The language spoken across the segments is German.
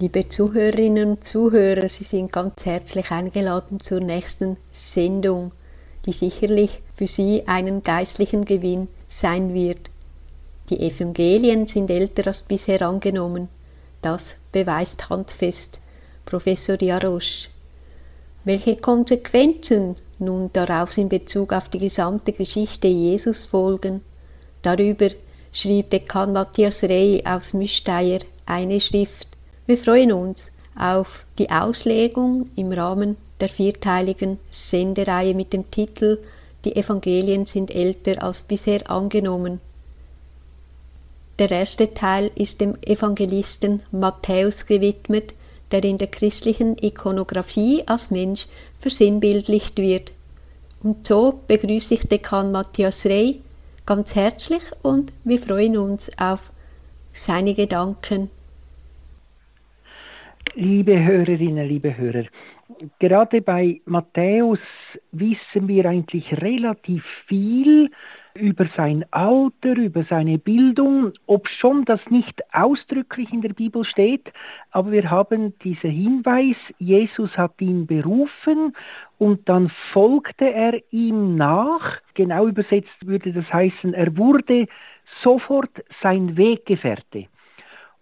Liebe Zuhörerinnen und Zuhörer, Sie sind ganz herzlich eingeladen zur nächsten Sendung, die sicherlich für Sie einen geistlichen Gewinn sein wird. Die Evangelien sind älter als bisher angenommen. Das beweist handfest Professor Jarosch. Welche Konsequenzen nun daraus in Bezug auf die gesamte Geschichte Jesus folgen, darüber schrieb Dekan Matthias Rey aus Müsteier eine Schrift wir freuen uns auf die Auslegung im Rahmen der vierteiligen Sendereihe mit dem Titel Die Evangelien sind älter als bisher angenommen. Der erste Teil ist dem Evangelisten Matthäus gewidmet, der in der christlichen Ikonographie als Mensch versinnbildlicht wird. Und so begrüße ich Dekan Matthias Rey ganz herzlich und wir freuen uns auf seine Gedanken Liebe Hörerinnen, liebe Hörer, gerade bei Matthäus wissen wir eigentlich relativ viel über sein Alter, über seine Bildung, ob schon das nicht ausdrücklich in der Bibel steht, aber wir haben diesen Hinweis, Jesus hat ihn berufen und dann folgte er ihm nach. Genau übersetzt würde das heißen, er wurde sofort sein Weggefährte.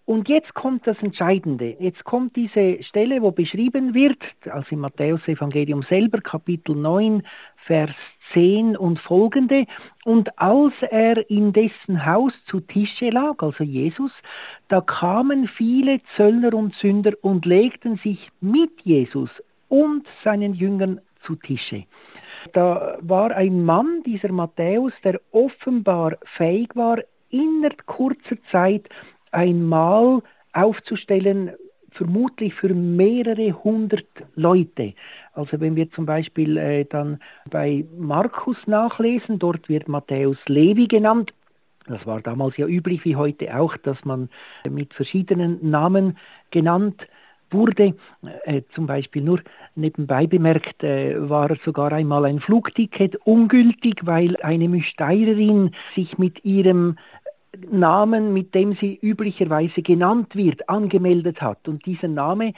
Und jetzt kommt das Entscheidende. Jetzt kommt diese Stelle, wo beschrieben wird, also im Matthäus-Evangelium selber, Kapitel 9, Vers 10 und folgende. Und als er in dessen Haus zu Tische lag, also Jesus, da kamen viele Zöllner und Sünder und legten sich mit Jesus und seinen Jüngern zu Tische. Da war ein Mann, dieser Matthäus, der offenbar fähig war, innerhalb kurzer Zeit ein Mahl aufzustellen, vermutlich für mehrere hundert Leute. Also wenn wir zum Beispiel äh, dann bei Markus nachlesen, dort wird Matthäus Levi genannt. Das war damals ja üblich wie heute auch, dass man mit verschiedenen Namen genannt wurde. Äh, zum Beispiel nur nebenbei bemerkt, äh, war sogar einmal ein Flugticket ungültig, weil eine Mysteirerin sich mit ihrem Namen, mit dem sie üblicherweise genannt wird, angemeldet hat. Und dieser Name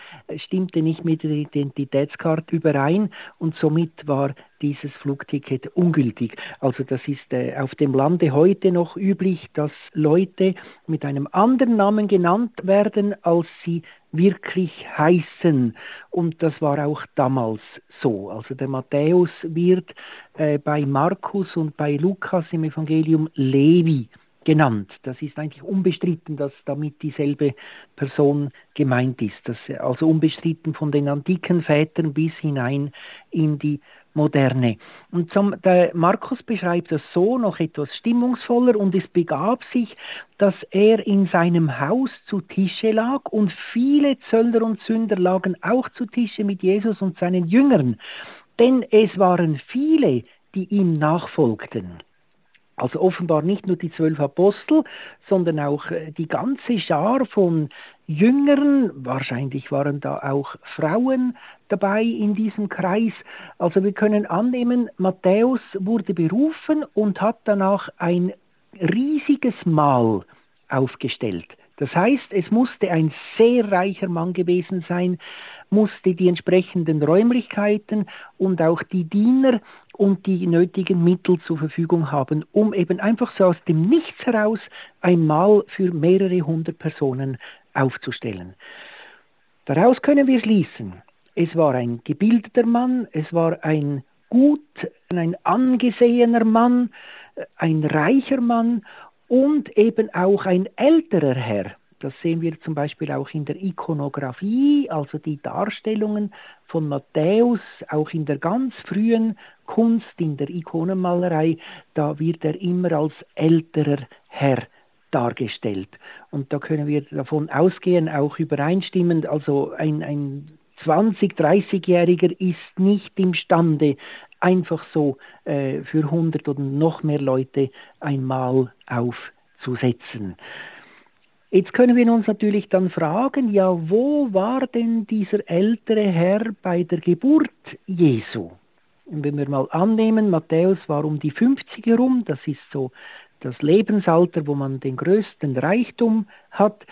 stimmte nicht mit der Identitätskarte überein und somit war dieses Flugticket ungültig. Also das ist äh, auf dem Lande heute noch üblich, dass Leute mit einem anderen Namen genannt werden, als sie wirklich heißen. Und das war auch damals so. Also der Matthäus wird äh, bei Markus und bei Lukas im Evangelium Levi genannt. Das ist eigentlich unbestritten, dass damit dieselbe Person gemeint ist. Das, also unbestritten von den antiken Vätern bis hinein in die Moderne. Und zum, der Markus beschreibt das so noch etwas stimmungsvoller und es begab sich, dass er in seinem Haus zu Tische lag und viele Zöllner und Sünder lagen auch zu Tische mit Jesus und seinen Jüngern. Denn es waren viele, die ihm nachfolgten. Also offenbar nicht nur die zwölf Apostel, sondern auch äh, die ganze Schar von Jüngeren, wahrscheinlich waren da auch Frauen dabei in diesem Kreis. Also wir können annehmen, Matthäus wurde berufen und hat danach ein riesiges Mahl aufgestellt. Das heißt, es musste ein sehr reicher Mann gewesen sein, musste die entsprechenden Räumlichkeiten und auch die Diener und die nötigen Mittel zur Verfügung haben, um eben einfach so aus dem Nichts heraus ein Mahl für mehrere hundert Personen aufzustellen. Daraus können wir schließen, es war ein gebildeter Mann, es war ein gut, ein angesehener Mann, ein reicher Mann und eben auch ein älterer Herr. Das sehen wir zum Beispiel auch in der Ikonografie, also die Darstellungen von Matthäus, auch in der ganz frühen Kunst, in der Ikonenmalerei, da wird er immer als älterer Herr dargestellt. Und da können wir davon ausgehen, auch übereinstimmend, also ein, ein 20-, 30-Jähriger ist nicht imstande, einfach so äh, für 100 oder noch mehr Leute einmal aufzusetzen. Jetzt können wir uns natürlich dann fragen, ja, wo war denn dieser ältere Herr bei der Geburt Jesu? Wenn wir mal annehmen, Matthäus war um die 50 herum, das ist so das Lebensalter, wo man den größten Reichtum hat.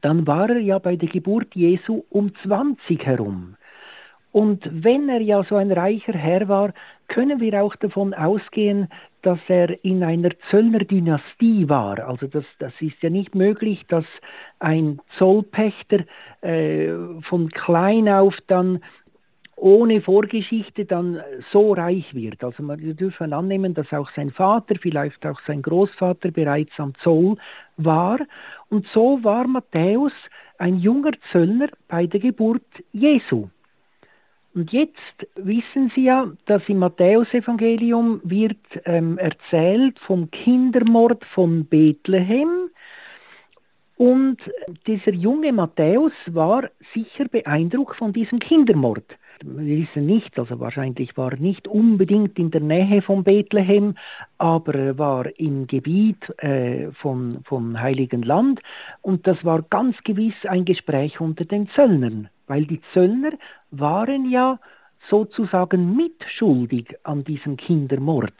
dann war er ja bei der Geburt Jesu um 20 herum. Und wenn er ja so ein reicher Herr war, können wir auch davon ausgehen, dass er in einer Zöllnerdynastie war. Also das, das ist ja nicht möglich, dass ein Zollpächter äh, von klein auf dann ohne Vorgeschichte dann so reich wird. Also wir dürfen annehmen, dass auch sein Vater, vielleicht auch sein Großvater bereits am Zoll war. Und so war Matthäus ein junger Zöllner bei der Geburt Jesu. Und jetzt wissen Sie ja, dass im Matthäusevangelium wird ähm, erzählt vom Kindermord von Bethlehem. Und dieser junge Matthäus war sicher beeindruckt von diesem Kindermord. Wir wissen nicht, also wahrscheinlich war er nicht unbedingt in der Nähe von Bethlehem, aber er war im Gebiet äh, von, vom Heiligen Land. Und das war ganz gewiss ein Gespräch unter den Zöllnern, weil die Zöllner waren ja sozusagen mitschuldig an diesem Kindermord,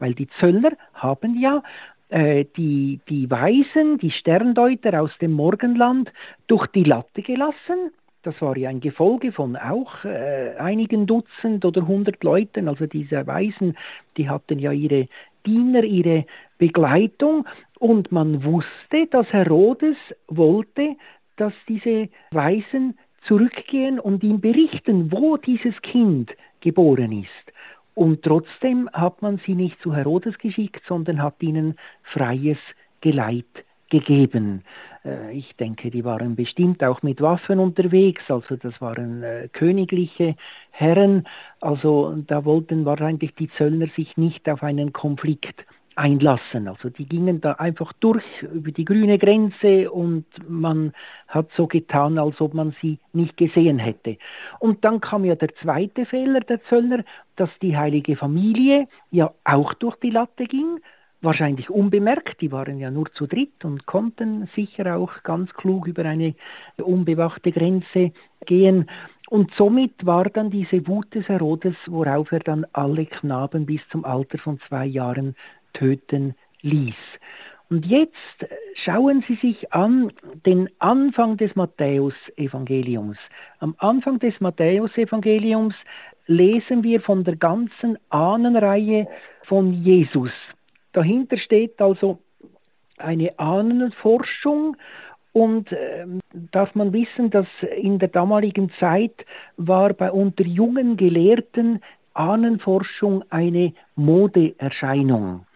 weil die Zöllner haben ja äh, die, die Weisen, die Sterndeuter aus dem Morgenland durch die Latte gelassen das war ja ein Gefolge von auch äh, einigen Dutzend oder hundert Leuten. Also diese Weisen, die hatten ja ihre Diener, ihre Begleitung. Und man wusste, dass Herodes wollte, dass diese Weisen zurückgehen und ihm berichten, wo dieses Kind geboren ist. Und trotzdem hat man sie nicht zu Herodes geschickt, sondern hat ihnen freies Geleit gegeben. Äh, ich denke, die waren bestimmt auch mit Waffen unterwegs, also das waren äh, königliche Herren, also da wollten wahrscheinlich die Zöllner sich nicht auf einen Konflikt einlassen. Also die gingen da einfach durch über die grüne Grenze und man hat so getan, als ob man sie nicht gesehen hätte. Und dann kam ja der zweite Fehler der Zöllner, dass die heilige Familie ja auch durch die Latte ging wahrscheinlich unbemerkt, die waren ja nur zu dritt und konnten sicher auch ganz klug über eine unbewachte Grenze gehen. Und somit war dann diese Wut des Herodes, worauf er dann alle Knaben bis zum Alter von zwei Jahren töten ließ. Und jetzt schauen Sie sich an den Anfang des Matthäusevangeliums. Am Anfang des Matthäusevangeliums lesen wir von der ganzen Ahnenreihe von Jesus. Dahinter steht also eine Ahnenforschung und äh, darf man wissen, dass in der damaligen Zeit war bei unter jungen Gelehrten Ahnenforschung eine Modeerscheinung.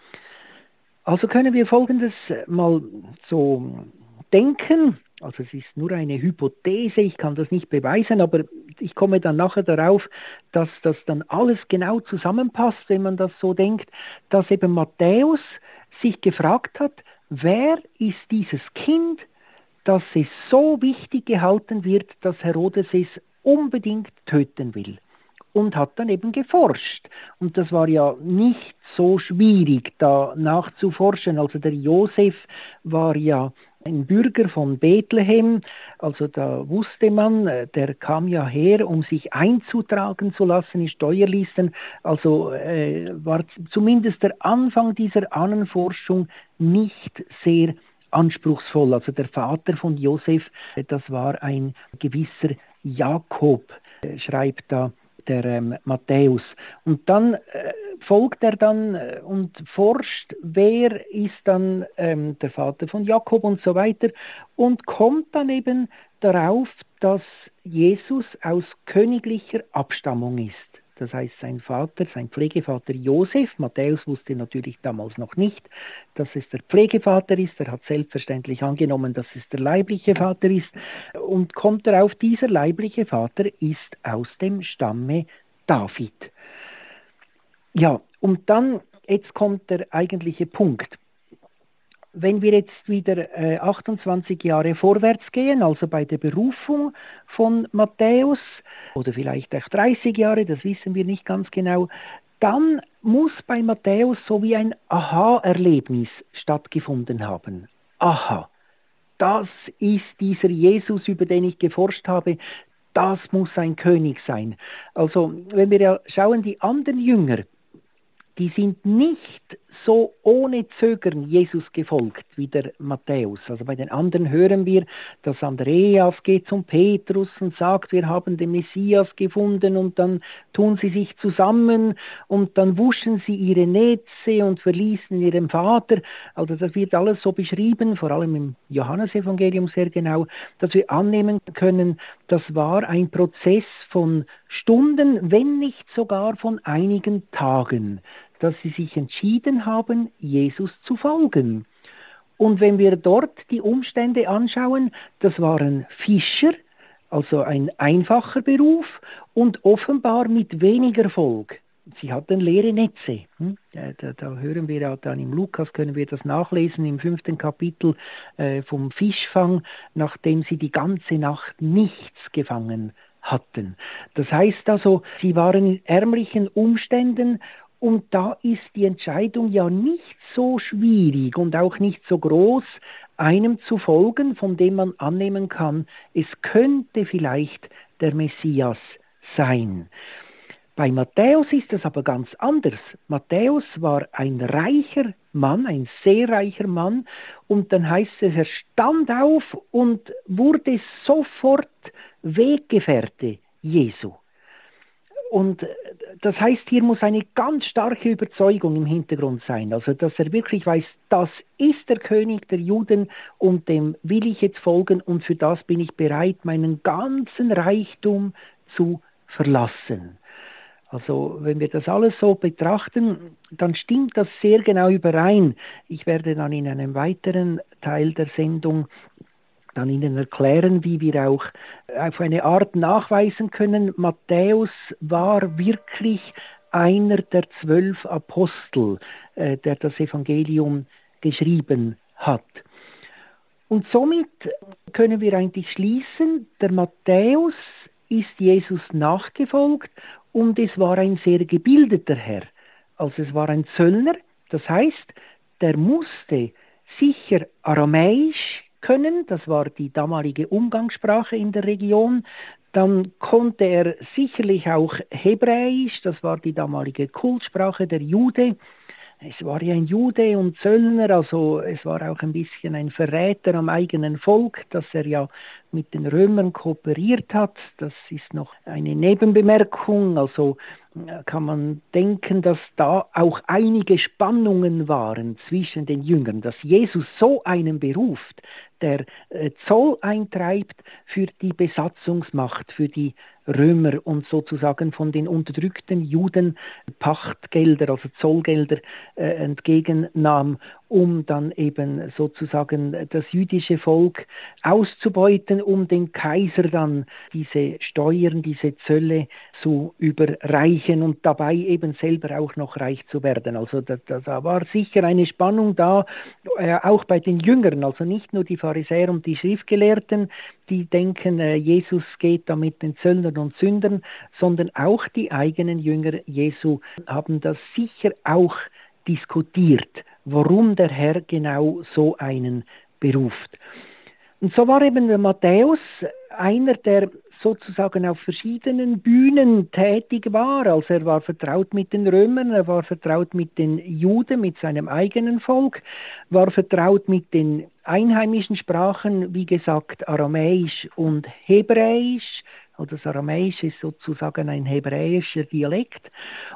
Also können wir Folgendes mal so denken. Also es ist nur eine Hypothese, ich kann das nicht beweisen, aber ich komme dann nachher darauf, dass das dann alles genau zusammenpasst, wenn man das so denkt, dass eben Matthäus sich gefragt hat, wer ist dieses Kind, dass es so wichtig gehalten wird, dass Herodes es unbedingt töten will. Und hat dann eben geforscht. Und das war ja nicht so schwierig, da nachzuforschen. Also der Josef war ja ein Bürger von Bethlehem, also da wusste man, äh, der kam ja her, um sich einzutragen zu lassen in Steuerlisten, also äh, war zumindest der Anfang dieser Ahnenforschung nicht sehr anspruchsvoll. Also der Vater von Josef, äh, das war ein gewisser Jakob, äh, schreibt da der ähm, Matthäus. Und dann äh, folgt er dann äh, und forscht, wer ist dann ähm, der Vater von Jakob und so weiter und kommt dann eben darauf, dass Jesus aus königlicher Abstammung ist. Das heißt, sein Vater, sein Pflegevater Josef, Matthäus wusste natürlich damals noch nicht, dass es der Pflegevater ist. Er hat selbstverständlich angenommen, dass es der leibliche Vater ist und kommt darauf, dieser leibliche Vater ist aus dem Stamme David. Ja, und dann, jetzt kommt der eigentliche Punkt wenn wir jetzt wieder äh, 28 Jahre vorwärts gehen, also bei der Berufung von Matthäus, oder vielleicht auch 30 Jahre, das wissen wir nicht ganz genau, dann muss bei Matthäus so wie ein Aha-Erlebnis stattgefunden haben. Aha, das ist dieser Jesus, über den ich geforscht habe, das muss ein König sein. Also, wenn wir ja schauen, die anderen Jünger, die sind nicht so ohne Zögern Jesus gefolgt wie der Matthäus. Also bei den anderen hören wir, dass Andreas geht zum Petrus und sagt, wir haben den Messias gefunden und dann tun sie sich zusammen und dann wuschen sie ihre Netze und verließen ihren Vater. Also das wird alles so beschrieben, vor allem im Johannesevangelium sehr genau, dass wir annehmen können, das war ein Prozess von Stunden, wenn nicht sogar von einigen Tagen dass sie sich entschieden haben, Jesus zu folgen. Und wenn wir dort die Umstände anschauen, das waren Fischer, also ein einfacher Beruf und offenbar mit weniger Erfolg. Sie hatten leere Netze. Hm? Da, da, hören wir dann im Lukas, können wir das nachlesen im fünften Kapitel äh, vom Fischfang, nachdem sie die ganze Nacht nichts gefangen hatten. Das heißt also, sie waren in ärmlichen Umständen und da ist die Entscheidung ja nicht so schwierig und auch nicht so groß, einem zu folgen, von dem man annehmen kann, es könnte vielleicht der Messias sein. Bei Matthäus ist es aber ganz anders. Matthäus war ein reicher Mann, ein sehr reicher Mann, und dann heißt es, er stand auf und wurde sofort Weggefährte Jesu. Und das heißt, hier muss eine ganz starke Überzeugung im Hintergrund sein, also dass er wirklich weiß, das ist der König der Juden und dem will ich jetzt folgen und für das bin ich bereit, meinen ganzen Reichtum zu verlassen. Also wenn wir das alles so betrachten, dann stimmt das sehr genau überein. Ich werde dann in einem weiteren Teil der Sendung dann Ihnen erklären, wie wir auch auf eine Art nachweisen können, Matthäus war wirklich einer der zwölf Apostel, äh, der das Evangelium geschrieben hat. Und somit können wir eigentlich schließen, der Matthäus ist Jesus nachgefolgt und es war ein sehr gebildeter Herr. Also es war ein Zöllner, das heißt, der musste sicher aramäisch können, das war die damalige Umgangssprache in der Region. Dann konnte er sicherlich auch Hebräisch, das war die damalige Kultsprache der Jude. Es war ja ein Jude und Zöllner, also es war auch ein bisschen ein Verräter am eigenen Volk, dass er ja mit den Römern kooperiert hat. Das ist noch eine Nebenbemerkung. Also kann man denken, dass da auch einige Spannungen waren zwischen den Jüngern, dass Jesus so einen beruft, der äh, Zoll eintreibt für die Besatzungsmacht, für die Römer und sozusagen von den unterdrückten Juden Pachtgelder, also Zollgelder äh, entgegennahm, um dann eben sozusagen das jüdische Volk auszubeuten, um den Kaiser dann diese Steuern, diese Zölle zu überreichen und dabei eben selber auch noch reich zu werden. Also da, da war sicher eine Spannung da, äh, auch bei den Jüngern, also nicht nur die Pharisäer und die Schriftgelehrten, die denken, äh, Jesus geht da mit den Zöllnern und Sündern, sondern auch die eigenen Jünger Jesu haben das sicher auch diskutiert, warum der Herr genau so einen beruft. Und so war eben der Matthäus einer, der sozusagen auf verschiedenen Bühnen tätig war. Also er war vertraut mit den Römern, er war vertraut mit den Juden, mit seinem eigenen Volk, war vertraut mit den einheimischen Sprachen, wie gesagt, Aramäisch und Hebräisch. Oder das Aramäisch ist sozusagen ein hebräischer Dialekt.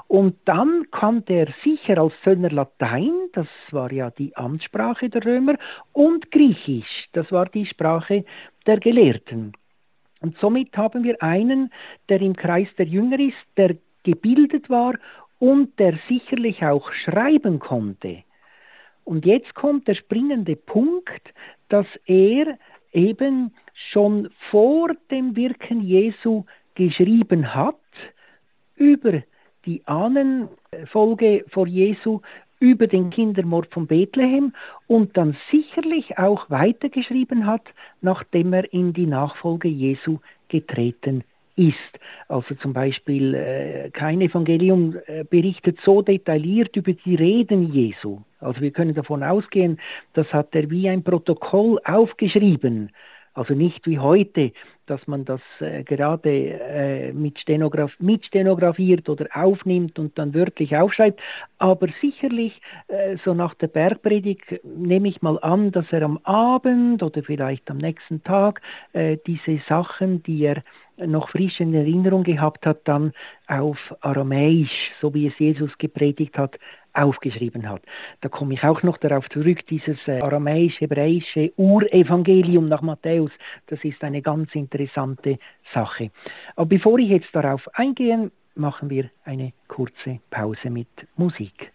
Und dann kannte er sicher als Söldner Latein, das war ja die Amtssprache der Römer, und Griechisch, das war die Sprache der Gelehrten. Und somit haben wir einen, der im Kreis der Jünger ist, der gebildet war und der sicherlich auch schreiben konnte. Und jetzt kommt der springende Punkt, dass er eben schon vor dem Wirken Jesu geschrieben hat über die Ahnenfolge vor Jesu, über den Kindermord von Bethlehem und dann sicherlich auch weitergeschrieben hat, nachdem er in die Nachfolge Jesu getreten ist. Also zum Beispiel äh, kein Evangelium äh, berichtet so detailliert über die Reden Jesu. Also wir können davon ausgehen, das hat er wie ein Protokoll aufgeschrieben Also nicht wie heute, dass man das äh, gerade äh, mit, Stenograf mit stenografiert oder aufnimmt und dann wörtlich aufschreibt. Aber sicherlich, äh, so nach der Bergpredigt, nehme ich mal an, dass er am Abend oder vielleicht am nächsten Tag äh, diese Sachen, die er noch frisch in Erinnerung gehabt hat, dann auf Aramäisch, so wie es Jesus gepredigt hat, aufgeschrieben hat. Da komme ich auch noch darauf zurück, dieses äh, aramäisch-hebräische Urevangelium nach Matthäus, das ist eine ganz interessante Sache. Aber bevor ich jetzt darauf eingehe, machen wir eine kurze Pause mit Musik.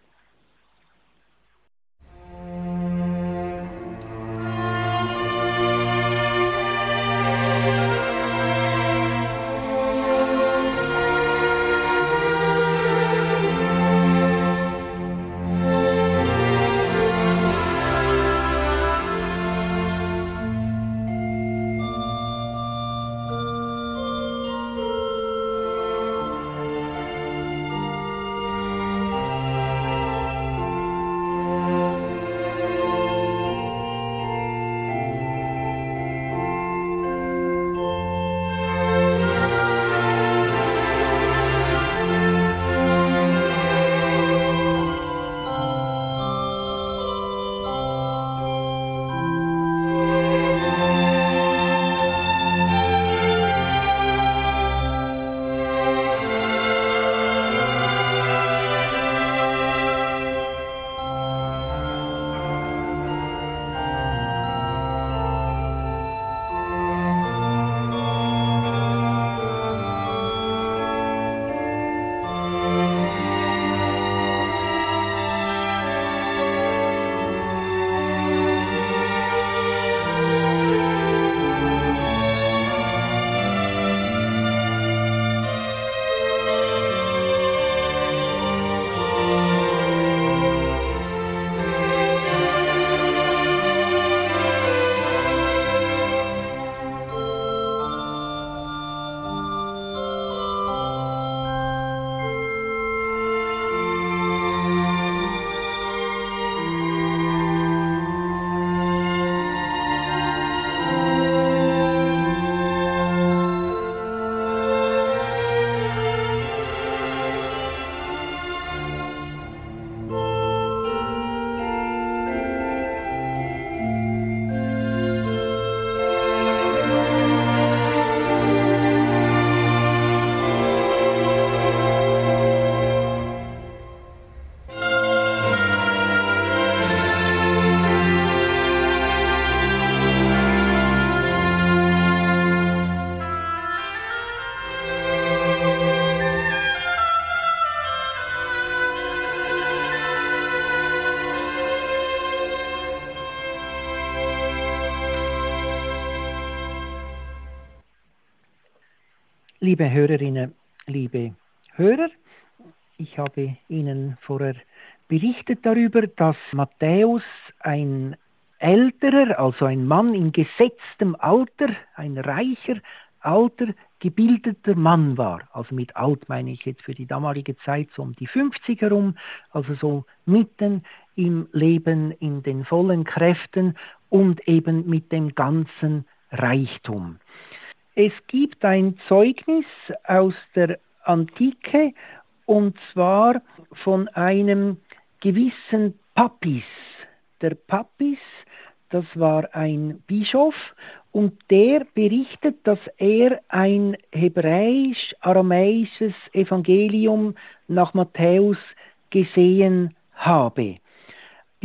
Liebe Hörerinnen, liebe Hörer, ich habe Ihnen vorher berichtet darüber, dass Matthäus ein älterer, also ein Mann in gesetztem Alter, ein reicher, alter, gebildeter Mann war. Also mit alt meine ich jetzt für die damalige Zeit so um die 50 herum, also so mitten im Leben, in den vollen Kräften und eben mit dem ganzen Reichtum. Es gibt ein Zeugnis aus der Antike und zwar von einem gewissen Papis. Der Papis, das war ein Bischof und der berichtet, dass er ein hebräisch-aramäisches Evangelium nach Matthäus gesehen habe.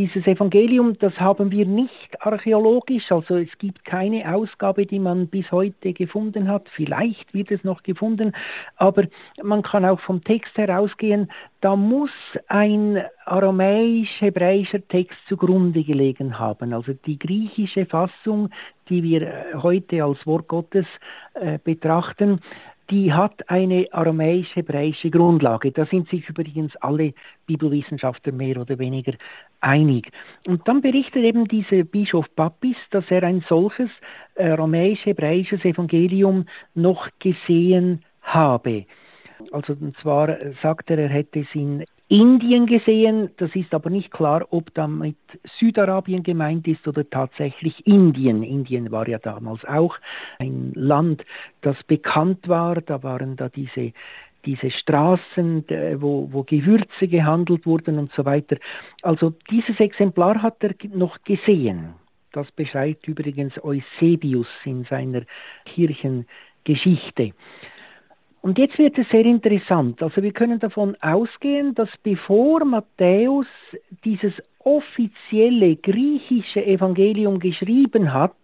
Dieses Evangelium, das haben wir nicht archäologisch, also es gibt keine Ausgabe, die man bis heute gefunden hat. Vielleicht wird es noch gefunden, aber man kann auch vom Text herausgehen, da muss ein aramäisch-hebräischer Text zugrunde gelegen haben. Also die griechische Fassung, die wir heute als Wort Gottes äh, betrachten, die hat eine aramäisch-hebräische Grundlage. Da sind sich übrigens alle Bibelwissenschaftler mehr oder weniger einig. Und dann berichtet eben dieser Bischof Papis, dass er ein solches aramäisch-hebräisches Evangelium noch gesehen habe. Also und zwar sagt er, er hätte es in Indien gesehen. Das ist aber nicht klar, ob damit Südarabien gemeint ist oder tatsächlich Indien. Indien war ja damals auch ein Land, das bekannt war. Da waren da diese diese Straßen, wo, wo Gewürze gehandelt wurden und so weiter. Also dieses Exemplar hat er noch gesehen. Das beschreibt übrigens Eusebius in seiner Kirchengeschichte. Und jetzt wird es sehr interessant. Also wir können davon ausgehen, dass bevor Matthäus dieses offizielle griechische Evangelium geschrieben hat,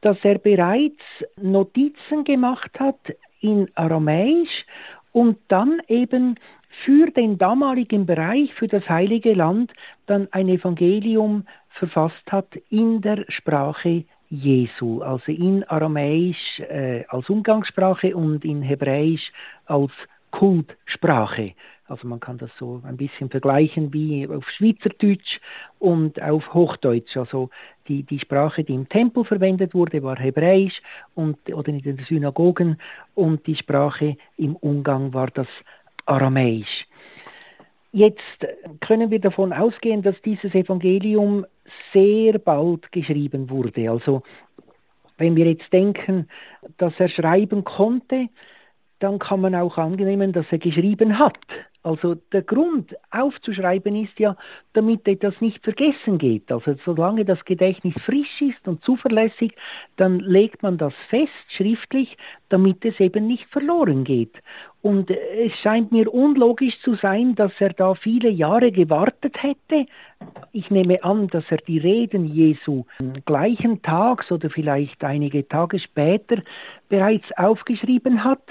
dass er bereits Notizen gemacht hat in Aramäisch und dann eben für den damaligen Bereich, für das heilige Land, dann ein Evangelium verfasst hat in der Sprache Jesu, also in Aramäisch äh, als Umgangssprache und in Hebräisch als Kultsprache. Also man kann das so ein bisschen vergleichen wie auf Schweizerdeutsch und auf Hochdeutsch. Also die, die Sprache, die im Tempel verwendet wurde, war Hebräisch und, oder in den Synagogen und die Sprache im Umgang war das Aramäisch. Jetzt können wir davon ausgehen, dass dieses Evangelium sehr bald geschrieben wurde. Also wenn wir jetzt denken, dass er schreiben konnte, dann kann man auch annehmen, dass er geschrieben hat. Also der Grund aufzuschreiben ist ja, damit etwas nicht vergessen geht. Also solange das Gedächtnis frisch ist und zuverlässig, dann legt man das fest schriftlich, damit es eben nicht verloren geht. Und es scheint mir unlogisch zu sein, dass er da viele Jahre gewartet hätte. Ich nehme an, dass er die Reden Jesu gleichen Tags oder vielleicht einige Tage später bereits aufgeschrieben hat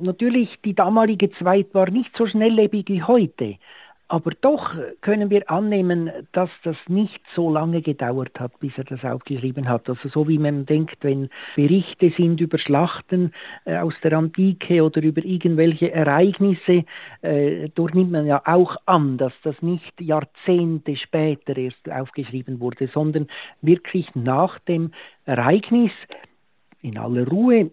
natürlich, die damalige Zeit war nicht so schnelllebig wie heute. Aber doch können wir annehmen, dass das nicht so lange gedauert hat, bis er das aufgeschrieben hat. Also so wie man denkt, wenn Berichte sind über Schlachten äh, aus der Antike oder über irgendwelche Ereignisse, äh, dort nimmt man ja auch an, dass das nicht Jahrzehnte später erst aufgeschrieben wurde, sondern wirklich nach dem Ereignis in aller Ruhe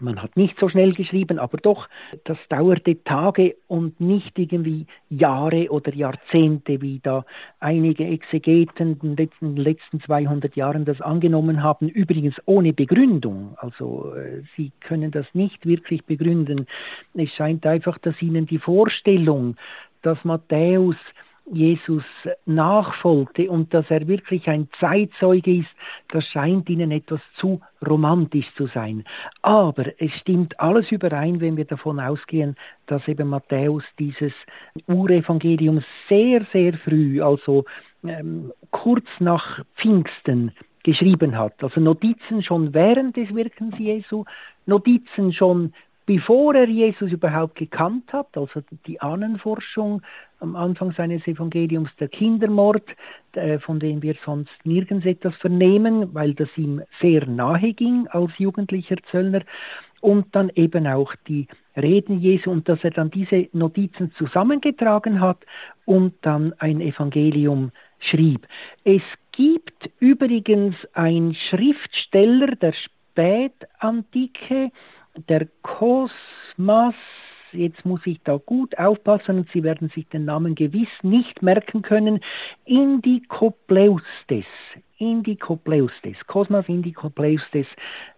man hat nicht so schnell geschrieben, aber doch, das dauerte Tage und nicht irgendwie Jahre oder Jahrzehnte, wie da einige Exegeten in den letzten, letzten 200 Jahren das angenommen haben, übrigens ohne Begründung. Also äh, sie können das nicht wirklich begründen. Es scheint einfach, dass ihnen die Vorstellung, dass Matthäus Jesus nachfolgte und dass er wirklich ein Zeitzeuge ist, das scheint ihnen etwas zu romantisch zu sein. Aber es stimmt alles überein, wenn wir davon ausgehen, dass eben Matthäus dieses Urevangelium sehr, sehr früh, also ähm, kurz nach Pfingsten, geschrieben hat. Also Notizen schon während des Wirkens Jesu, Notizen schon bevor er Jesus überhaupt gekannt hat, also die Ahnenforschung am Anfang seines Evangeliums, der Kindermord, äh, von dem wir sonst nirgends etwas vernehmen, weil das ihm sehr nahe ging als jugendlicher Zöllner, und dann eben auch die Reden Jesu und dass er dann diese Notizen zusammengetragen hat und dann ein Evangelium schrieb. Es gibt übrigens einen Schriftsteller der Spätantike, der Kosmas, jetzt muss ich da gut aufpassen und Sie werden sich den Namen gewiss nicht merken können, Indicopleustes. Indicopleustes, Cosmas Indicopleustes,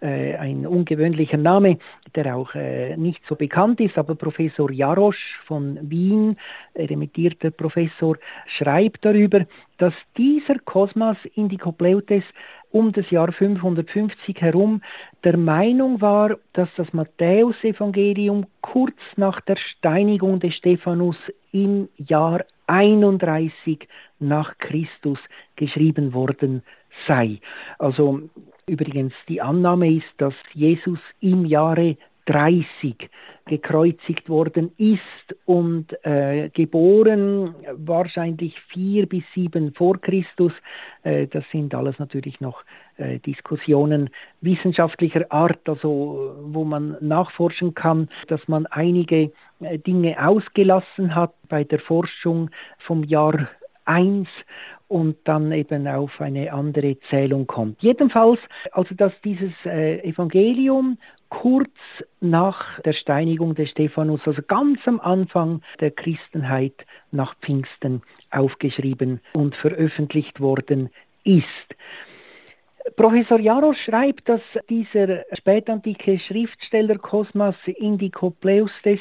äh, ein ungewöhnlicher Name, der auch äh, nicht so bekannt ist, aber Professor Jarosch von Wien, remittierter Professor, schreibt darüber, dass dieser Cosmas Indicopleustes um das Jahr 550 herum der Meinung war, dass das Matthäusevangelium kurz nach der Steinigung des Stephanus im Jahr 31 nach Christus geschrieben worden sei. Also übrigens die Annahme ist, dass Jesus im Jahre 30 gekreuzigt worden ist und äh, geboren wahrscheinlich vier bis sieben vor Christus. Äh, das sind alles natürlich noch äh, Diskussionen wissenschaftlicher Art, also wo man nachforschen kann, dass man einige äh, Dinge ausgelassen hat bei der Forschung vom Jahr 1 und dann eben auf eine andere Zählung kommt. Jedenfalls, also dass dieses äh, Evangelium kurz nach der Steinigung des Stephanus, also ganz am Anfang der Christenheit nach Pfingsten aufgeschrieben und veröffentlicht worden ist. Professor Jaros schreibt, dass dieser spätantike Schriftsteller Cosmas Indicopleustes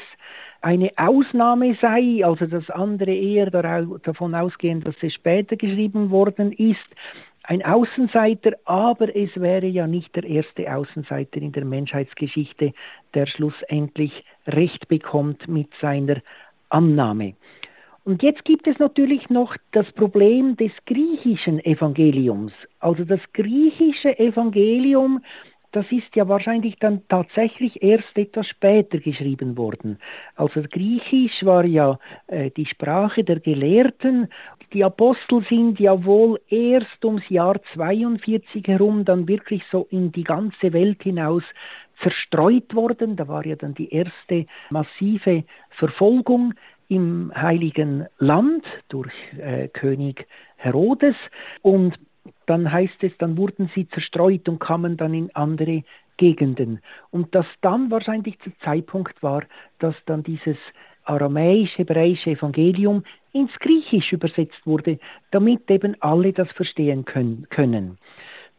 eine Ausnahme sei, also das andere eher davon ausgehen, dass es später geschrieben worden ist. Ein Außenseiter, aber es wäre ja nicht der erste Außenseiter in der Menschheitsgeschichte, der schlussendlich Recht bekommt mit seiner Annahme. Und jetzt gibt es natürlich noch das Problem des griechischen Evangeliums. Also das griechische Evangelium, das ist ja wahrscheinlich dann tatsächlich erst etwas später geschrieben worden. Also Griechisch war ja äh, die Sprache der Gelehrten. Die Apostel sind ja wohl erst ums Jahr 42 herum dann wirklich so in die ganze Welt hinaus zerstreut worden. Da war ja dann die erste massive Verfolgung im Heiligen Land durch äh, König Herodes und dann heißt es, dann wurden sie zerstreut und kamen dann in andere Gegenden. Und dass dann wahrscheinlich der Zeitpunkt war, dass dann dieses aramäisch-hebräische Evangelium ins Griechisch übersetzt wurde, damit eben alle das verstehen können.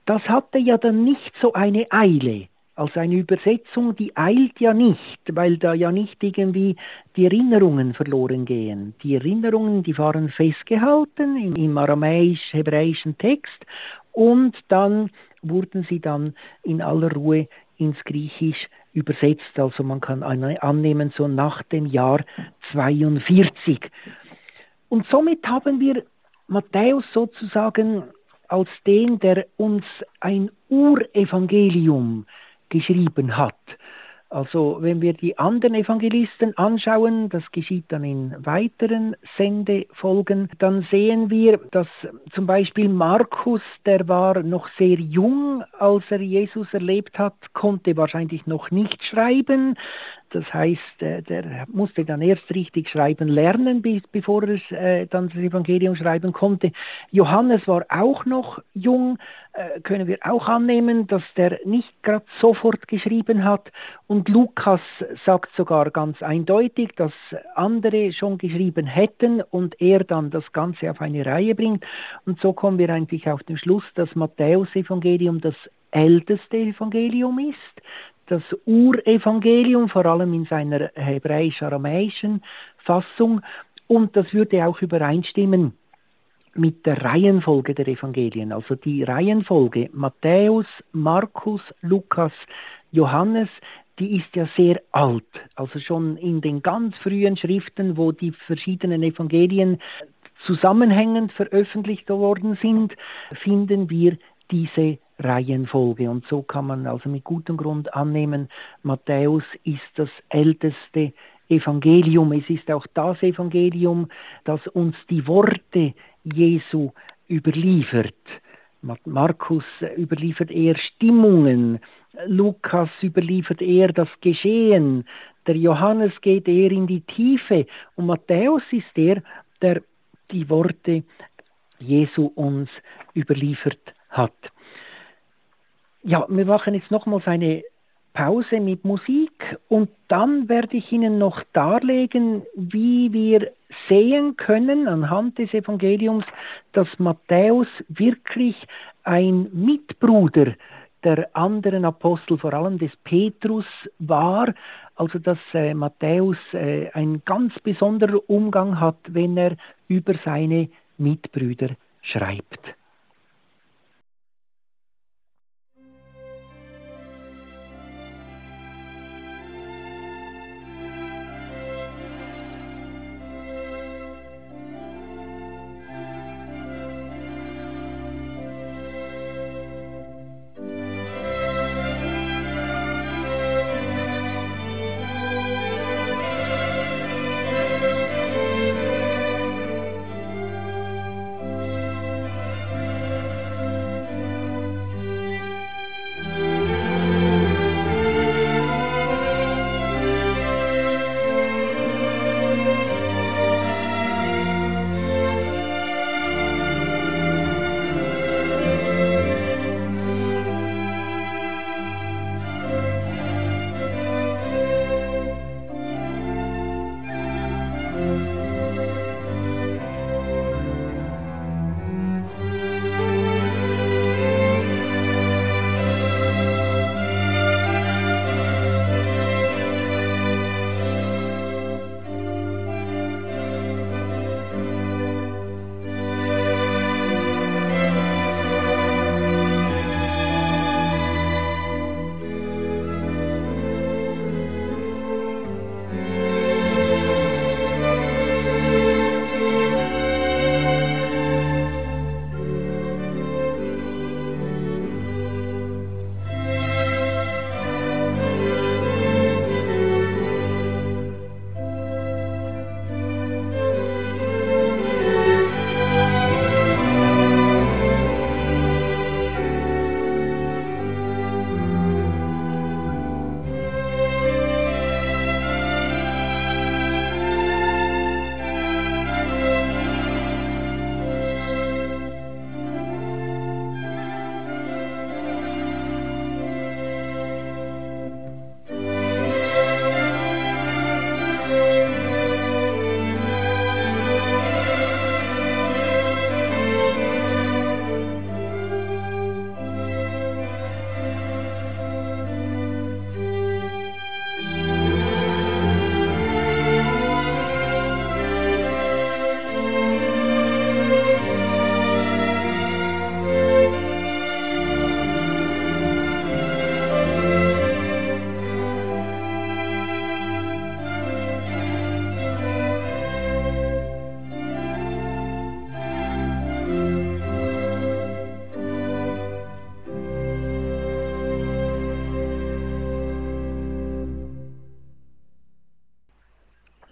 Das hatte ja dann nicht so eine Eile. Also eine Übersetzung, die eilt ja nicht, weil da ja nicht irgendwie die Erinnerungen verloren gehen. Die Erinnerungen, die waren festgehalten im, im aramäisch-hebräischen Text und dann wurden sie dann in aller Ruhe ins Griechisch übersetzt. Also man kann annehmen, so nach dem Jahr 42. Und somit haben wir Matthäus sozusagen als den, der uns ein Urevangelium geschrieben hat. Also wenn wir die anderen Evangelisten anschauen, das geschieht dann in weiteren Sendefolgen, dann sehen wir, dass zum Beispiel Markus, der war noch sehr jung, als er Jesus erlebt hat, konnte wahrscheinlich noch nicht schreiben. Das heißt, äh, der musste dann erst richtig schreiben lernen, bevor er äh, dann das Evangelium schreiben konnte. Johannes war auch noch jung, äh, können wir auch annehmen, dass der nicht gerade sofort geschrieben hat. Und Lukas sagt sogar ganz eindeutig, dass andere schon geschrieben hätten und er dann das Ganze auf eine Reihe bringt. Und so kommen wir eigentlich auf den Schluss, dass Matthäus-Evangelium das älteste Evangelium ist das Urevangelium, vor allem in seiner hebräisch-aramäischen Fassung. Und das würde auch übereinstimmen mit der Reihenfolge der Evangelien. Also die Reihenfolge Matthäus, Markus, Lukas, Johannes, die ist ja sehr alt. Also schon in den ganz frühen Schriften, wo die verschiedenen Evangelien zusammenhängend veröffentlicht worden sind, finden wir diese Reihenfolge. Und so kann man also mit gutem Grund annehmen, Matthäus ist das älteste Evangelium. Es ist auch das Evangelium, das uns die Worte Jesu überliefert. Markus überliefert eher Stimmungen, Lukas überliefert eher das Geschehen, der Johannes geht eher in die Tiefe und Matthäus ist der, der die Worte Jesu uns überliefert hat. Ja, wir machen jetzt nochmals eine Pause mit Musik und dann werde ich Ihnen noch darlegen, wie wir sehen können anhand des Evangeliums, dass Matthäus wirklich ein Mitbruder der anderen Apostel, vor allem des Petrus, war, also dass äh, Matthäus äh, ein ganz besonderer Umgang hat, wenn er über seine Mitbrüder schreibt.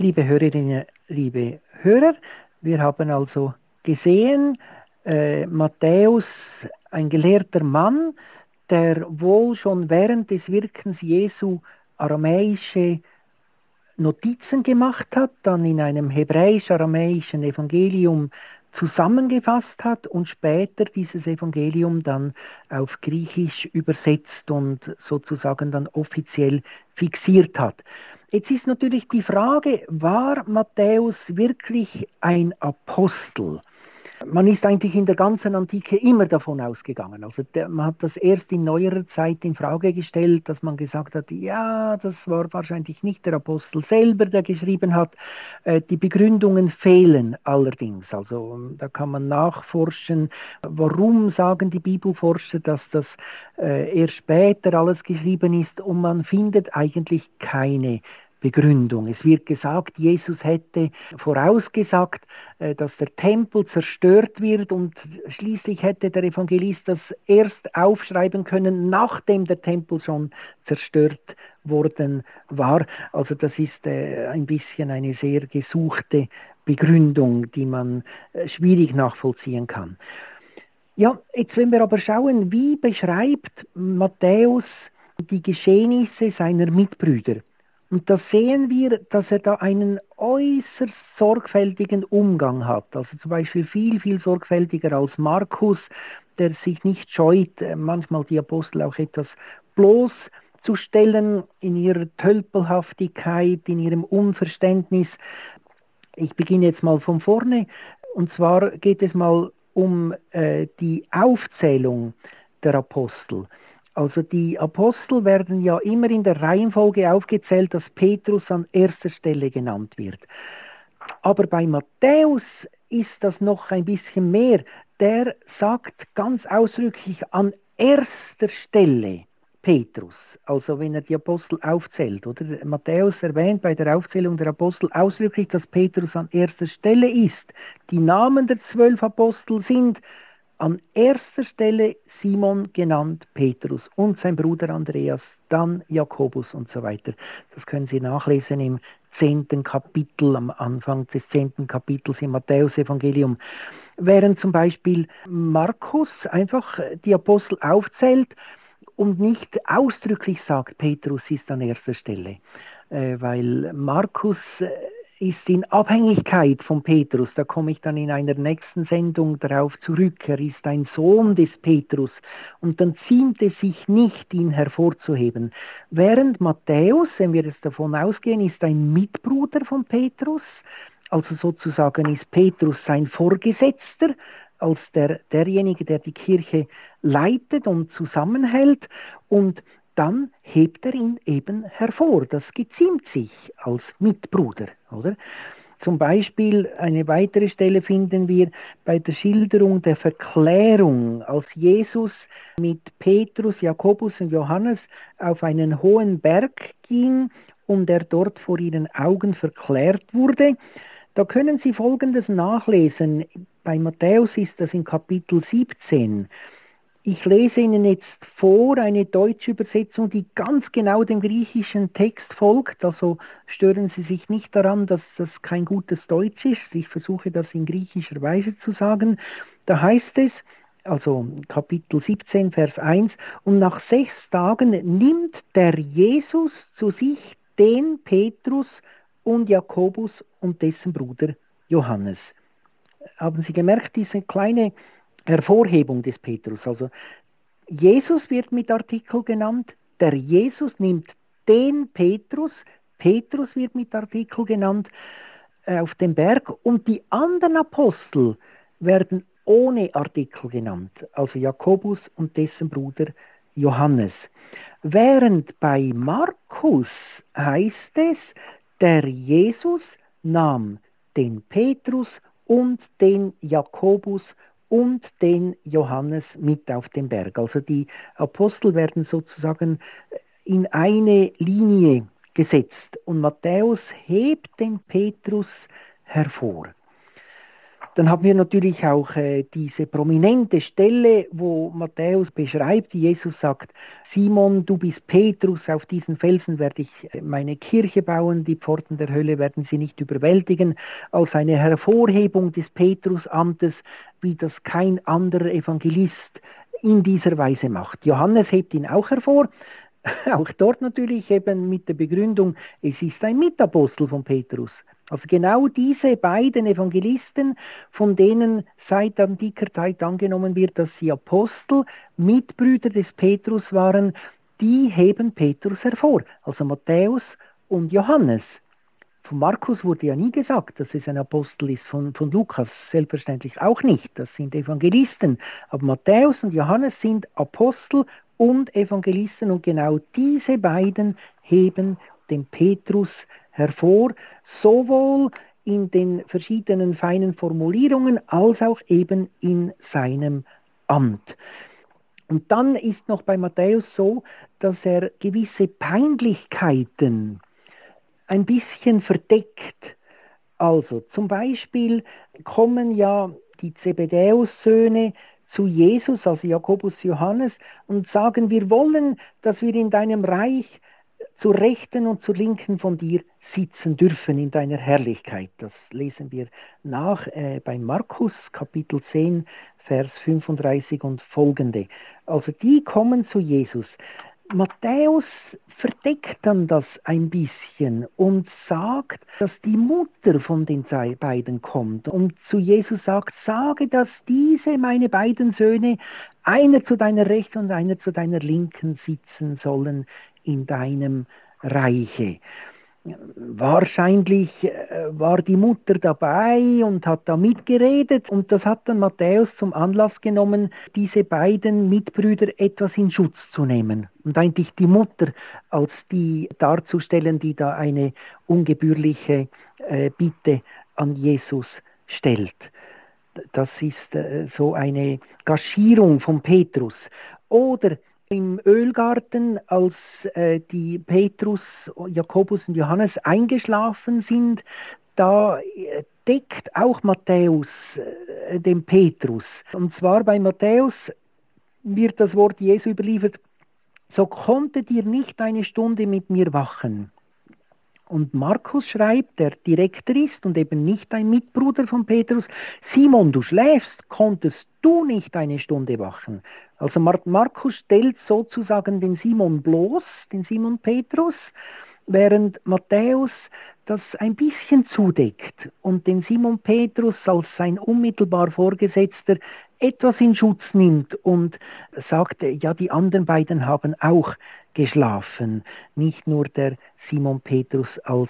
Liebe Hörerinnen, liebe Hörer, wir haben also gesehen, äh, Matthäus, ein gelehrter Mann, der wohl schon während des Wirkens Jesu aramäische Notizen gemacht hat, dann in einem hebräisch-aramäischen Evangelium zusammengefasst hat und später dieses Evangelium dann auf Griechisch übersetzt und sozusagen dann offiziell fixiert hat. Jetzt ist natürlich die Frage, war Matthäus wirklich ein Apostel? Man ist eigentlich in der ganzen Antike immer davon ausgegangen. Also man hat das erst in neuerer Zeit in Frage gestellt, dass man gesagt hat, ja, das war wahrscheinlich nicht der Apostel selber, der geschrieben hat. Äh, die Begründungen fehlen allerdings. Also da kann man nachforschen, warum sagen die Bibelforscher, dass das äh, erst später alles geschrieben ist und man findet eigentlich keine Begründung. Es wird gesagt, Jesus hätte vorausgesagt, äh, dass der Tempel zerstört wird und schließlich hätte der Evangelist das erst aufschreiben können, nachdem der Tempel schon zerstört worden war. Also das ist äh, ein bisschen eine sehr gesuchte Begründung, die man äh, schwierig nachvollziehen kann. Ja, jetzt wenn wir aber schauen, wie beschreibt Matthäus die Geschehnisse seiner Mitbrüder. Und da sehen wir, dass er da einen äußerst sorgfältigen Umgang hat. Also zum Beispiel viel, viel sorgfältiger als Markus, der sich nicht scheut, äh, manchmal die Apostel auch etwas bloßzustellen in ihrer Tölpelhaftigkeit, in ihrem Unverständnis. Ich beginne jetzt mal von vorne. Und zwar geht es mal um äh, die Aufzählung der Apostel. Also die Apostel werden ja immer in der Reihenfolge aufgezählt, dass Petrus an erster Stelle genannt wird. Aber bei Matthäus ist das noch ein bisschen mehr. Der sagt ganz ausdrücklich an erster Stelle Petrus. Also wenn er die Apostel aufzählt, oder? Matthäus erwähnt bei der Aufzählung der Apostel ausdrücklich, dass Petrus an erster Stelle ist. Die Namen der zwölf Apostel sind an erster Stelle Simon genannt Petrus und sein Bruder Andreas, dann Jakobus und so weiter. Das können Sie nachlesen im zehnten Kapitel, am Anfang des zehnten Kapitels im Matthäusevangelium. Während zum Beispiel Markus einfach die Apostel aufzählt und nicht ausdrücklich sagt, Petrus ist an erster Stelle, äh, weil Markus äh, ist in Abhängigkeit von Petrus. Da komme ich dann in einer nächsten Sendung darauf zurück. Er ist ein Sohn des Petrus und dann ziemt es sich nicht, ihn hervorzuheben. Während Matthäus, wenn wir jetzt davon ausgehen, ist ein Mitbruder von Petrus, also sozusagen ist Petrus sein Vorgesetzter, als der, derjenige, der die Kirche leitet und zusammenhält und dann hebt er ihn eben hervor. Das geziemt sich als Mitbruder, oder? Zum Beispiel eine weitere Stelle finden wir bei der Schilderung der Verklärung, als Jesus mit Petrus, Jakobus und Johannes auf einen hohen Berg ging und er dort vor ihren Augen verklärt wurde. Da können Sie Folgendes nachlesen. Bei Matthäus ist das in Kapitel 17. Ich lese Ihnen jetzt vor eine deutsche Übersetzung, die ganz genau dem griechischen Text folgt. Also stören Sie sich nicht daran, dass das kein gutes Deutsch ist. Ich versuche das in griechischer Weise zu sagen. Da heißt es, also Kapitel 17, Vers 1, und nach sechs Tagen nimmt der Jesus zu sich den Petrus und Jakobus und dessen Bruder Johannes. Haben Sie gemerkt, diese kleine Hervorhebung des Petrus. Also Jesus wird mit Artikel genannt, der Jesus nimmt den Petrus, Petrus wird mit Artikel genannt äh, auf dem Berg und die anderen Apostel werden ohne Artikel genannt, also Jakobus und dessen Bruder Johannes. Während bei Markus heißt es, der Jesus nahm den Petrus und den Jakobus und den Johannes mit auf den Berg. Also die Apostel werden sozusagen in eine Linie gesetzt und Matthäus hebt den Petrus hervor. Dann haben wir natürlich auch äh, diese prominente Stelle, wo Matthäus beschreibt, Jesus sagt, Simon, du bist Petrus, auf diesen Felsen werde ich äh, meine Kirche bauen, die Pforten der Hölle werden sie nicht überwältigen, als eine Hervorhebung des Petrusamtes, wie das kein anderer Evangelist in dieser Weise macht. Johannes hebt ihn auch hervor, auch dort natürlich eben mit der Begründung, es ist ein Mitapostel von Petrus. Also genau diese beiden Evangelisten, von denen seit antiker Zeit angenommen wird, dass sie Apostel, Mitbrüder des Petrus waren, die heben Petrus hervor, also Matthäus und Johannes. Von Markus wurde ja nie gesagt, dass es ein Apostel ist, von, von Lukas selbstverständlich auch nicht, das sind Evangelisten. Aber Matthäus und Johannes sind Apostel und Evangelisten und genau diese beiden heben den Petrus hervor, sowohl in den verschiedenen feinen Formulierungen als auch eben in seinem Amt. Und dann ist noch bei Matthäus so, dass er gewisse Peinlichkeiten ein bisschen verdeckt. Also zum Beispiel kommen ja die Zebedäus-Söhne zu Jesus, also Jakobus Johannes, und sagen, wir wollen, dass wir in deinem Reich zur Rechten und zur Linken von dir sitzen dürfen in deiner Herrlichkeit. Das lesen wir nach äh, bei Markus Kapitel 10, Vers 35 und folgende. Also die kommen zu Jesus. Matthäus verdeckt dann das ein bisschen und sagt, dass die Mutter von den beiden kommt und zu Jesus sagt, sage, dass diese meine beiden Söhne, einer zu deiner Rechten und einer zu deiner Linken sitzen sollen in deinem Reiche. Wahrscheinlich äh, war die Mutter dabei und hat da mitgeredet und das hat dann Matthäus zum Anlass genommen, diese beiden Mitbrüder etwas in Schutz zu nehmen und eigentlich die Mutter als die darzustellen, die da eine ungebührliche äh, Bitte an Jesus stellt. Das ist äh, so eine Gaschierung von Petrus. Oder im Ölgarten, als äh, die Petrus, Jakobus und Johannes eingeschlafen sind, da äh, deckt auch Matthäus äh, den Petrus. Und zwar bei Matthäus wird das Wort Jesu überliefert, so konntet ihr nicht eine Stunde mit mir wachen. Und Markus schreibt, der Direktor ist und eben nicht ein Mitbruder von Petrus, Simon, du schläfst, konntest du nicht eine Stunde wachen. Also Markus stellt sozusagen den Simon bloß, den Simon Petrus, während Matthäus das ein bisschen zudeckt und den Simon Petrus als sein unmittelbar Vorgesetzter etwas in Schutz nimmt und sagt, ja, die anderen beiden haben auch geschlafen, nicht nur der Simon Petrus als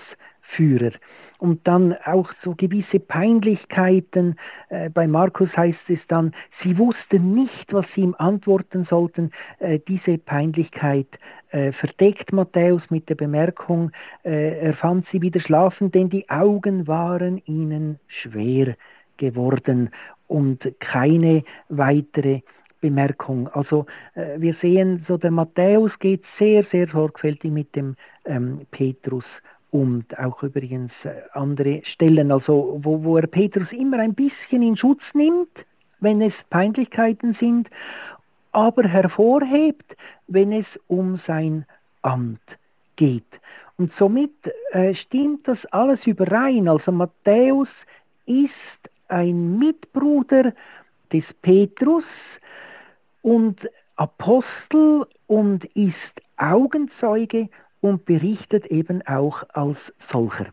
Führer. Und dann auch so gewisse Peinlichkeiten. Äh, bei Markus heißt es dann, sie wussten nicht, was sie ihm antworten sollten. Äh, diese Peinlichkeit äh, verdeckt Matthäus mit der Bemerkung, er fand sie wieder schlafen, denn die Augen waren ihnen schwer geworden und keine weitere Bemerkung. Also äh, wir sehen, so der Matthäus geht sehr, sehr sorgfältig mit dem ähm, Petrus und auch übrigens äh, andere Stellen, also wo, wo er Petrus immer ein bisschen in Schutz nimmt, wenn es Peinlichkeiten sind, aber hervorhebt, wenn es um sein Amt geht. Und somit äh, stimmt das alles überein. Also Matthäus ist ein Mitbruder des Petrus, und Apostel und ist Augenzeuge und berichtet eben auch als solcher.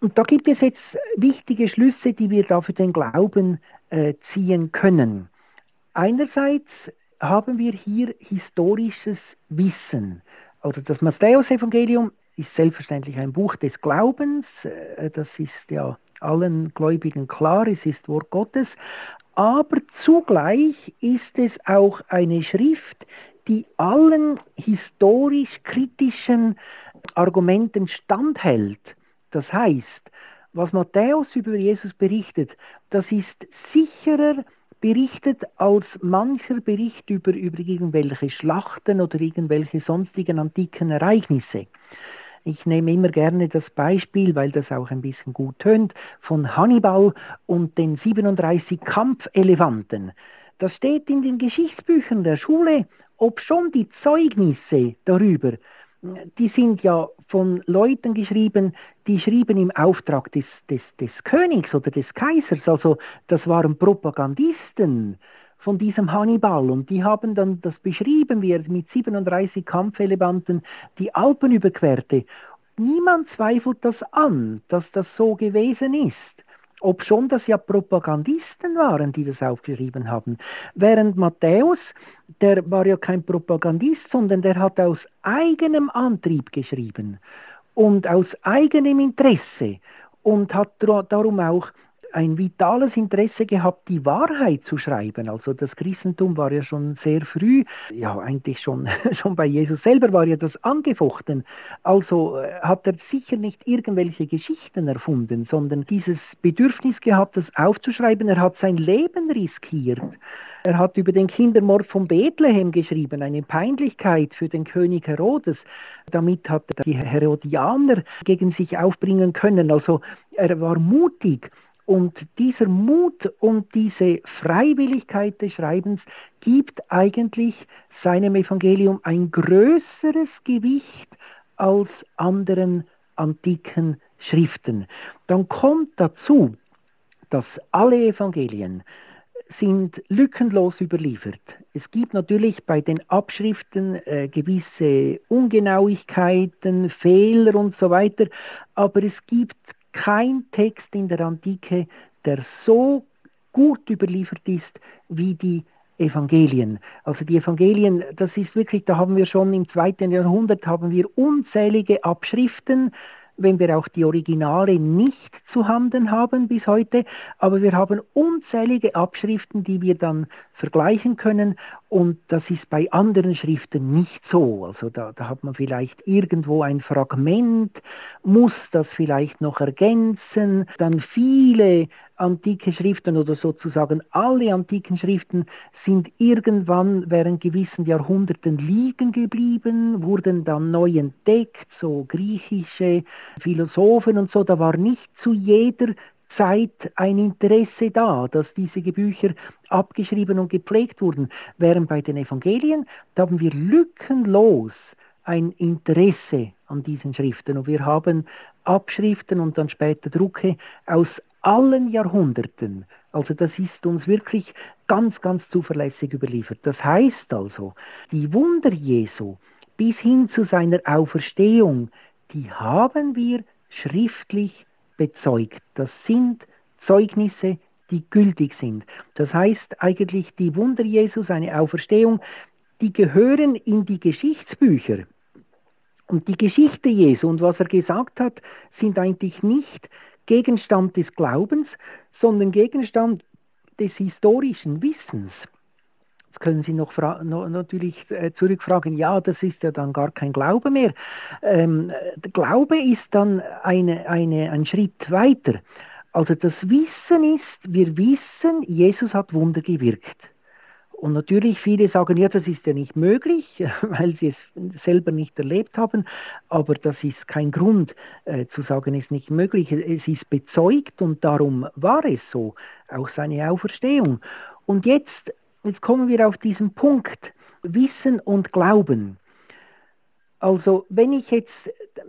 Und da gibt es jetzt wichtige Schlüsse, die wir da für den Glauben äh, ziehen können. Einerseits haben wir hier historisches Wissen. Also das Matthäus-Evangelium ist selbstverständlich ein Buch des Glaubens, äh, das ist ja allen Gläubigen klar, es ist Wort Gottes, aber zugleich ist es auch eine Schrift, die allen historisch kritischen Argumenten standhält. Das heißt, was Matthäus über Jesus berichtet, das ist sicherer berichtet als mancher Bericht über, über irgendwelche Schlachten oder irgendwelche sonstigen antiken Ereignisse. Ich nehme immer gerne das Beispiel, weil das auch ein bisschen gut tönt, von Hannibal und den 37 Kampfelefanten. Das steht in den Geschichtsbüchern der Schule, ob schon die Zeugnisse darüber, die sind ja von Leuten geschrieben, die schrieben im Auftrag des, des, des Königs oder des Kaisers. Also das waren Propagandisten von diesem Hannibal und die haben dann das beschrieben, wie er mit 37 Kampfelefanten die Alpen überquerte. Niemand zweifelt das an, dass das so gewesen ist. Ob schon das ja Propagandisten waren, die das aufgeschrieben haben. Während Matthäus, der war ja kein Propagandist, sondern der hat aus eigenem Antrieb geschrieben und aus eigenem Interesse und hat darum auch ein vitales Interesse gehabt, die Wahrheit zu schreiben. Also das Christentum war ja schon sehr früh, ja eigentlich schon, schon bei Jesus selber war ja das angefochten. Also äh, hat er sicher nicht irgendwelche Geschichten erfunden, sondern dieses Bedürfnis gehabt, das aufzuschreiben. Er hat sein Leben riskiert. Er hat über den Kindermord von Bethlehem geschrieben, eine Peinlichkeit für den König Herodes. Damit hat er die Herodianer gegen sich aufbringen können. Also er war mutig. Und dieser Mut und diese Freiwilligkeit des Schreibens gibt eigentlich seinem Evangelium ein größeres Gewicht als anderen antiken Schriften. Dann kommt dazu, dass alle Evangelien sind lückenlos überliefert. Es gibt natürlich bei den Abschriften äh, gewisse Ungenauigkeiten, Fehler und so weiter, aber es gibt kein Text in der Antike, der so gut überliefert ist wie die Evangelien. Also die Evangelien, das ist wirklich, da haben wir schon im zweiten Jahrhundert haben wir unzählige Abschriften, wenn wir auch die Originale nicht zu Handen haben bis heute, aber wir haben unzählige Abschriften, die wir dann vergleichen können. Und das ist bei anderen Schriften nicht so. Also da, da hat man vielleicht irgendwo ein Fragment, muss das vielleicht noch ergänzen, dann viele antike Schriften oder sozusagen alle antiken Schriften sind irgendwann während gewissen Jahrhunderten liegen geblieben, wurden dann neu entdeckt, so griechische Philosophen und so, da war nicht zu jeder Zeit ein Interesse da, dass diese Bücher abgeschrieben und gepflegt wurden, während bei den Evangelien, da haben wir lückenlos ein Interesse an diesen Schriften. Und wir haben Abschriften und dann später Drucke aus allen Jahrhunderten. Also das ist uns wirklich ganz, ganz zuverlässig überliefert. Das heißt also, die Wunder Jesu bis hin zu seiner Auferstehung, die haben wir schriftlich bezeugt. Das sind Zeugnisse, die gültig sind. Das heißt eigentlich, die Wunder Jesu, seine Auferstehung, die gehören in die Geschichtsbücher. Und die Geschichte Jesu und was er gesagt hat, sind eigentlich nicht Gegenstand des Glaubens, sondern Gegenstand des historischen Wissens. Jetzt können Sie noch, natürlich äh, zurückfragen, ja, das ist ja dann gar kein Glaube mehr. Ähm, der Glaube ist dann eine, eine, ein Schritt weiter. Also das Wissen ist, wir wissen, Jesus hat Wunder gewirkt. Und natürlich viele sagen, ja, das ist ja nicht möglich, weil sie es selber nicht erlebt haben, aber das ist kein Grund äh, zu sagen, es ist nicht möglich. Es ist bezeugt und darum war es so, auch seine Auferstehung. Und jetzt, jetzt kommen wir auf diesen Punkt, Wissen und Glauben. Also wenn ich jetzt,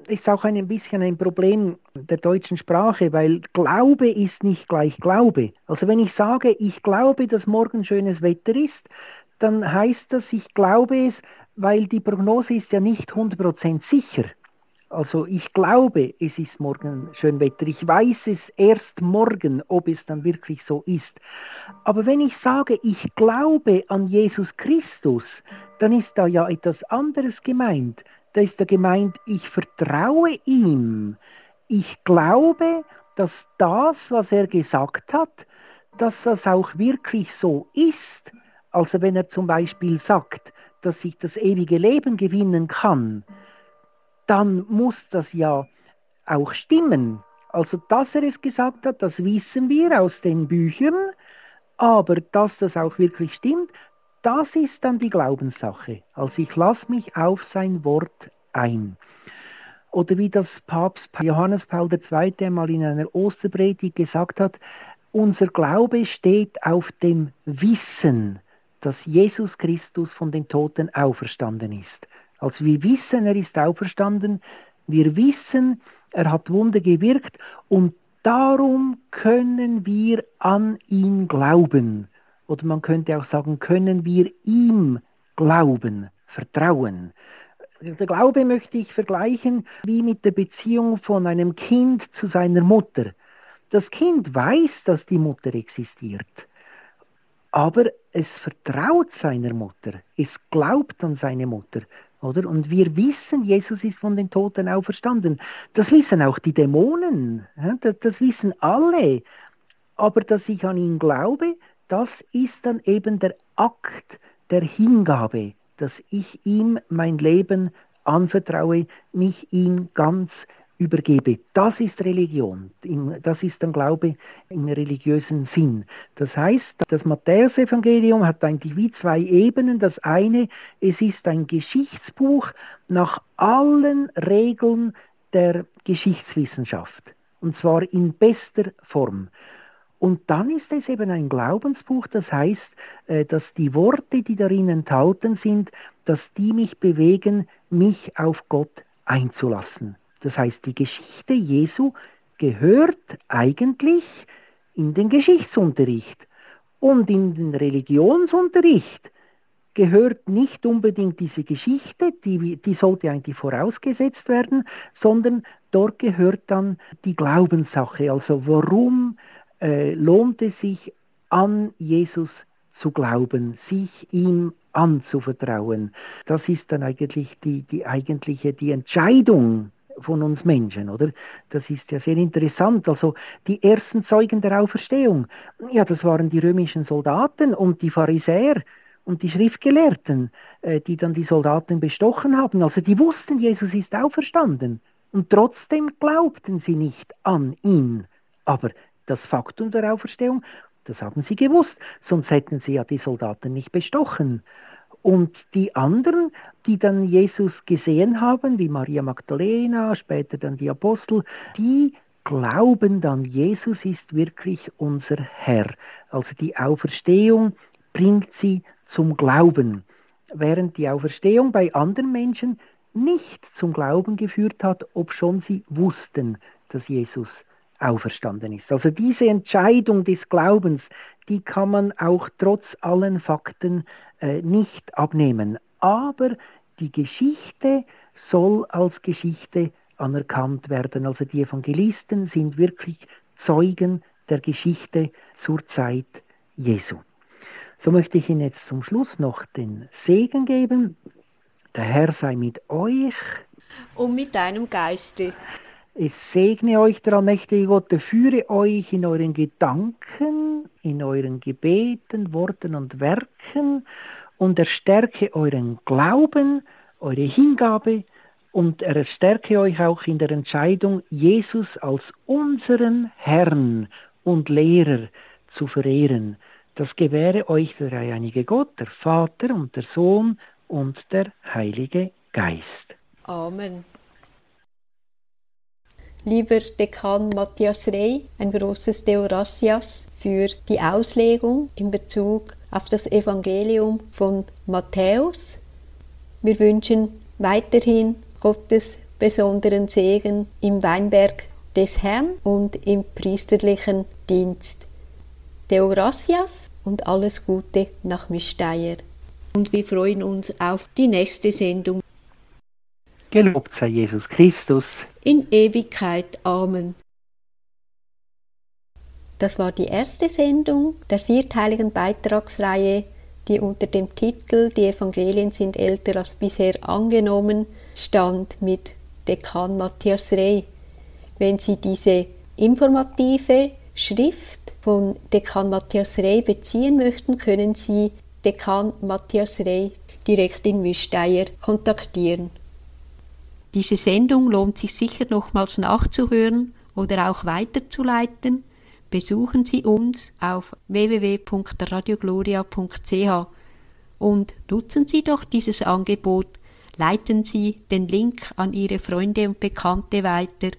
ist auch ein bisschen ein Problem der deutschen Sprache, weil Glaube ist nicht gleich Glaube. Also wenn ich sage, ich glaube, dass morgen schönes Wetter ist, dann heißt das, ich glaube es, weil die Prognose ist ja nicht 100% sicher. Also ich glaube, es ist morgen schön Wetter. Ich weiß es erst morgen, ob es dann wirklich so ist. Aber wenn ich sage, ich glaube an Jesus Christus, dann ist da ja etwas anderes gemeint da ist da gemeint, ich vertraue ihm. Ich glaube, dass das, was er gesagt hat, dass das auch wirklich so ist. Also wenn er zum Beispiel sagt, dass ich das ewige Leben gewinnen kann, dann muss das ja auch stimmen. Also dass er es gesagt hat, das wissen wir aus den Büchern, aber dass das auch wirklich stimmt, das ist dann die Glaubenssache. Also ich lasse mich auf sein Wort ein. Oder wie das Papst Johannes Paul II. mal in einer Osterpredigt gesagt hat, unser Glaube steht auf dem Wissen, dass Jesus Christus von den Toten auferstanden ist. Also wir wissen, er ist auferstanden, wir wissen, er hat Wunder gewirkt und darum können wir an ihn glauben. Oder man könnte auch sagen, können wir ihm glauben, vertrauen. Der Glaube möchte ich vergleichen wie mit der Beziehung von einem Kind zu seiner Mutter. Das Kind weiß, dass die Mutter existiert, aber es vertraut seiner Mutter, es glaubt an seine Mutter, oder? Und wir wissen, Jesus ist von den Toten auferstanden. Das wissen auch die Dämonen, das, das wissen alle. Aber dass ich an ihn glaube, das ist dann eben der Akt der Hingabe, dass ich ihm mein Leben anvertraue, mich ihm ganz übergebe. Das ist Religion. Das ist dann Glaube im religiösen Sinn. Das heißt, das Matthäusevangelium hat eigentlich wie zwei Ebenen. Das eine, es ist ein Geschichtsbuch nach allen Regeln der Geschichtswissenschaft. Und zwar in bester Form. Und dann ist es eben ein Glaubensbuch, das heißt, äh, dass die Worte, die darin enthalten sind, dass die mich bewegen, mich auf Gott einzulassen. Das heißt, die Geschichte Jesu gehört eigentlich in den Geschichtsunterricht. Und in den Religionsunterricht gehört nicht unbedingt diese Geschichte, die, die sollte eigentlich vorausgesetzt werden, sondern dort gehört dann die Glaubenssache. Also warum äh, lohnt es sich an Jesus zu glauben, sich ihm anzuvertrauen. Das ist dann eigentlich die, die eigentliche, die Entscheidung von uns Menschen, oder? Das ist ja sehr interessant. Also die ersten Zeugen der Auferstehung, ja, das waren die römischen Soldaten und die Pharisäer und die Schriftgelehrten, äh, die dann die Soldaten bestochen haben. Also die wussten, Jesus ist auferstanden. Und trotzdem glaubten sie nicht an ihn. Aber das Faktum der Auferstehung, das haben sie gewusst, sonst hätten sie ja die Soldaten nicht bestochen. Und die anderen, die dann Jesus gesehen haben, wie Maria Magdalena, später dann die Apostel, die glauben dann, Jesus ist wirklich unser Herr. Also die Auferstehung bringt sie zum Glauben, während die Auferstehung bei anderen Menschen nicht zum Glauben geführt hat, obschon sie wussten, dass Jesus auferstanden ist. Also diese Entscheidung des Glaubens, die kann man auch trotz allen Fakten äh, nicht abnehmen. Aber die Geschichte soll als Geschichte anerkannt werden. Also die Evangelisten sind wirklich Zeugen der Geschichte zur Zeit Jesu. So möchte ich Ihnen jetzt zum Schluss noch den Segen geben. Der Herr sei mit euch. Und mit deinem Geiste. Es segne euch der allmächtige Gott, er führe euch in euren Gedanken, in euren Gebeten, Worten und Werken und er stärke euren Glauben, eure Hingabe und er stärke euch auch in der Entscheidung, Jesus als unseren Herrn und Lehrer zu verehren. Das gewähre euch der einige Gott, der Vater und der Sohn und der Heilige Geist. Amen. Lieber Dekan Matthias Rey, ein großes Deorassias für die Auslegung in Bezug auf das Evangelium von Matthäus. Wir wünschen weiterhin Gottes besonderen Segen im Weinberg des Herrn und im priesterlichen Dienst. Deogracias und alles Gute nach Mysteier. Und wir freuen uns auf die nächste Sendung. Gelobt sei Jesus Christus in Ewigkeit. Amen. Das war die erste Sendung der vierteiligen Beitragsreihe, die unter dem Titel Die Evangelien sind älter als bisher angenommen stand mit Dekan Matthias Rey. Wenn Sie diese informative Schrift von Dekan Matthias Rey beziehen möchten, können Sie Dekan Matthias Rey direkt in Müsteier kontaktieren. Diese Sendung lohnt sich sicher nochmals nachzuhören oder auch weiterzuleiten. Besuchen Sie uns auf www.radiogloria.ch und nutzen Sie doch dieses Angebot, Leiten Sie den Link an Ihre Freunde und Bekannte weiter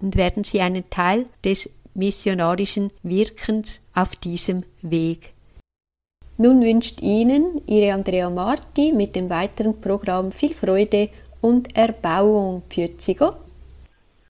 und werden Sie einen Teil des missionarischen Wirkens auf diesem Weg. Nun wünscht Ihnen Ihre Andrea Marti mit dem weiteren Programm viel Freude und Erbauung. Pützi Gott!